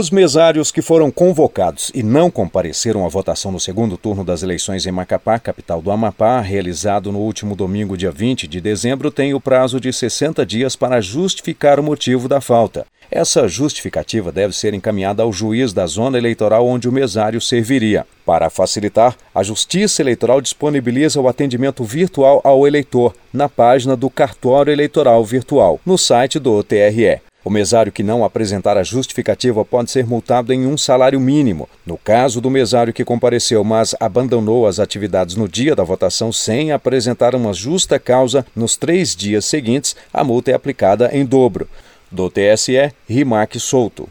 Os mesários que foram convocados e não compareceram à votação no segundo turno das eleições em Macapá, capital do Amapá, realizado no último domingo, dia 20 de dezembro, têm o prazo de 60 dias para justificar o motivo da falta. Essa justificativa deve ser encaminhada ao juiz da zona eleitoral onde o mesário serviria. Para facilitar, a Justiça Eleitoral disponibiliza o atendimento virtual ao eleitor na página do Cartório Eleitoral Virtual, no site do TRE. O mesário que não apresentar a justificativa pode ser multado em um salário mínimo. No caso do mesário que compareceu, mas abandonou as atividades no dia da votação sem apresentar uma justa causa nos três dias seguintes, a multa é aplicada em dobro. Do TSE, Rimac Souto.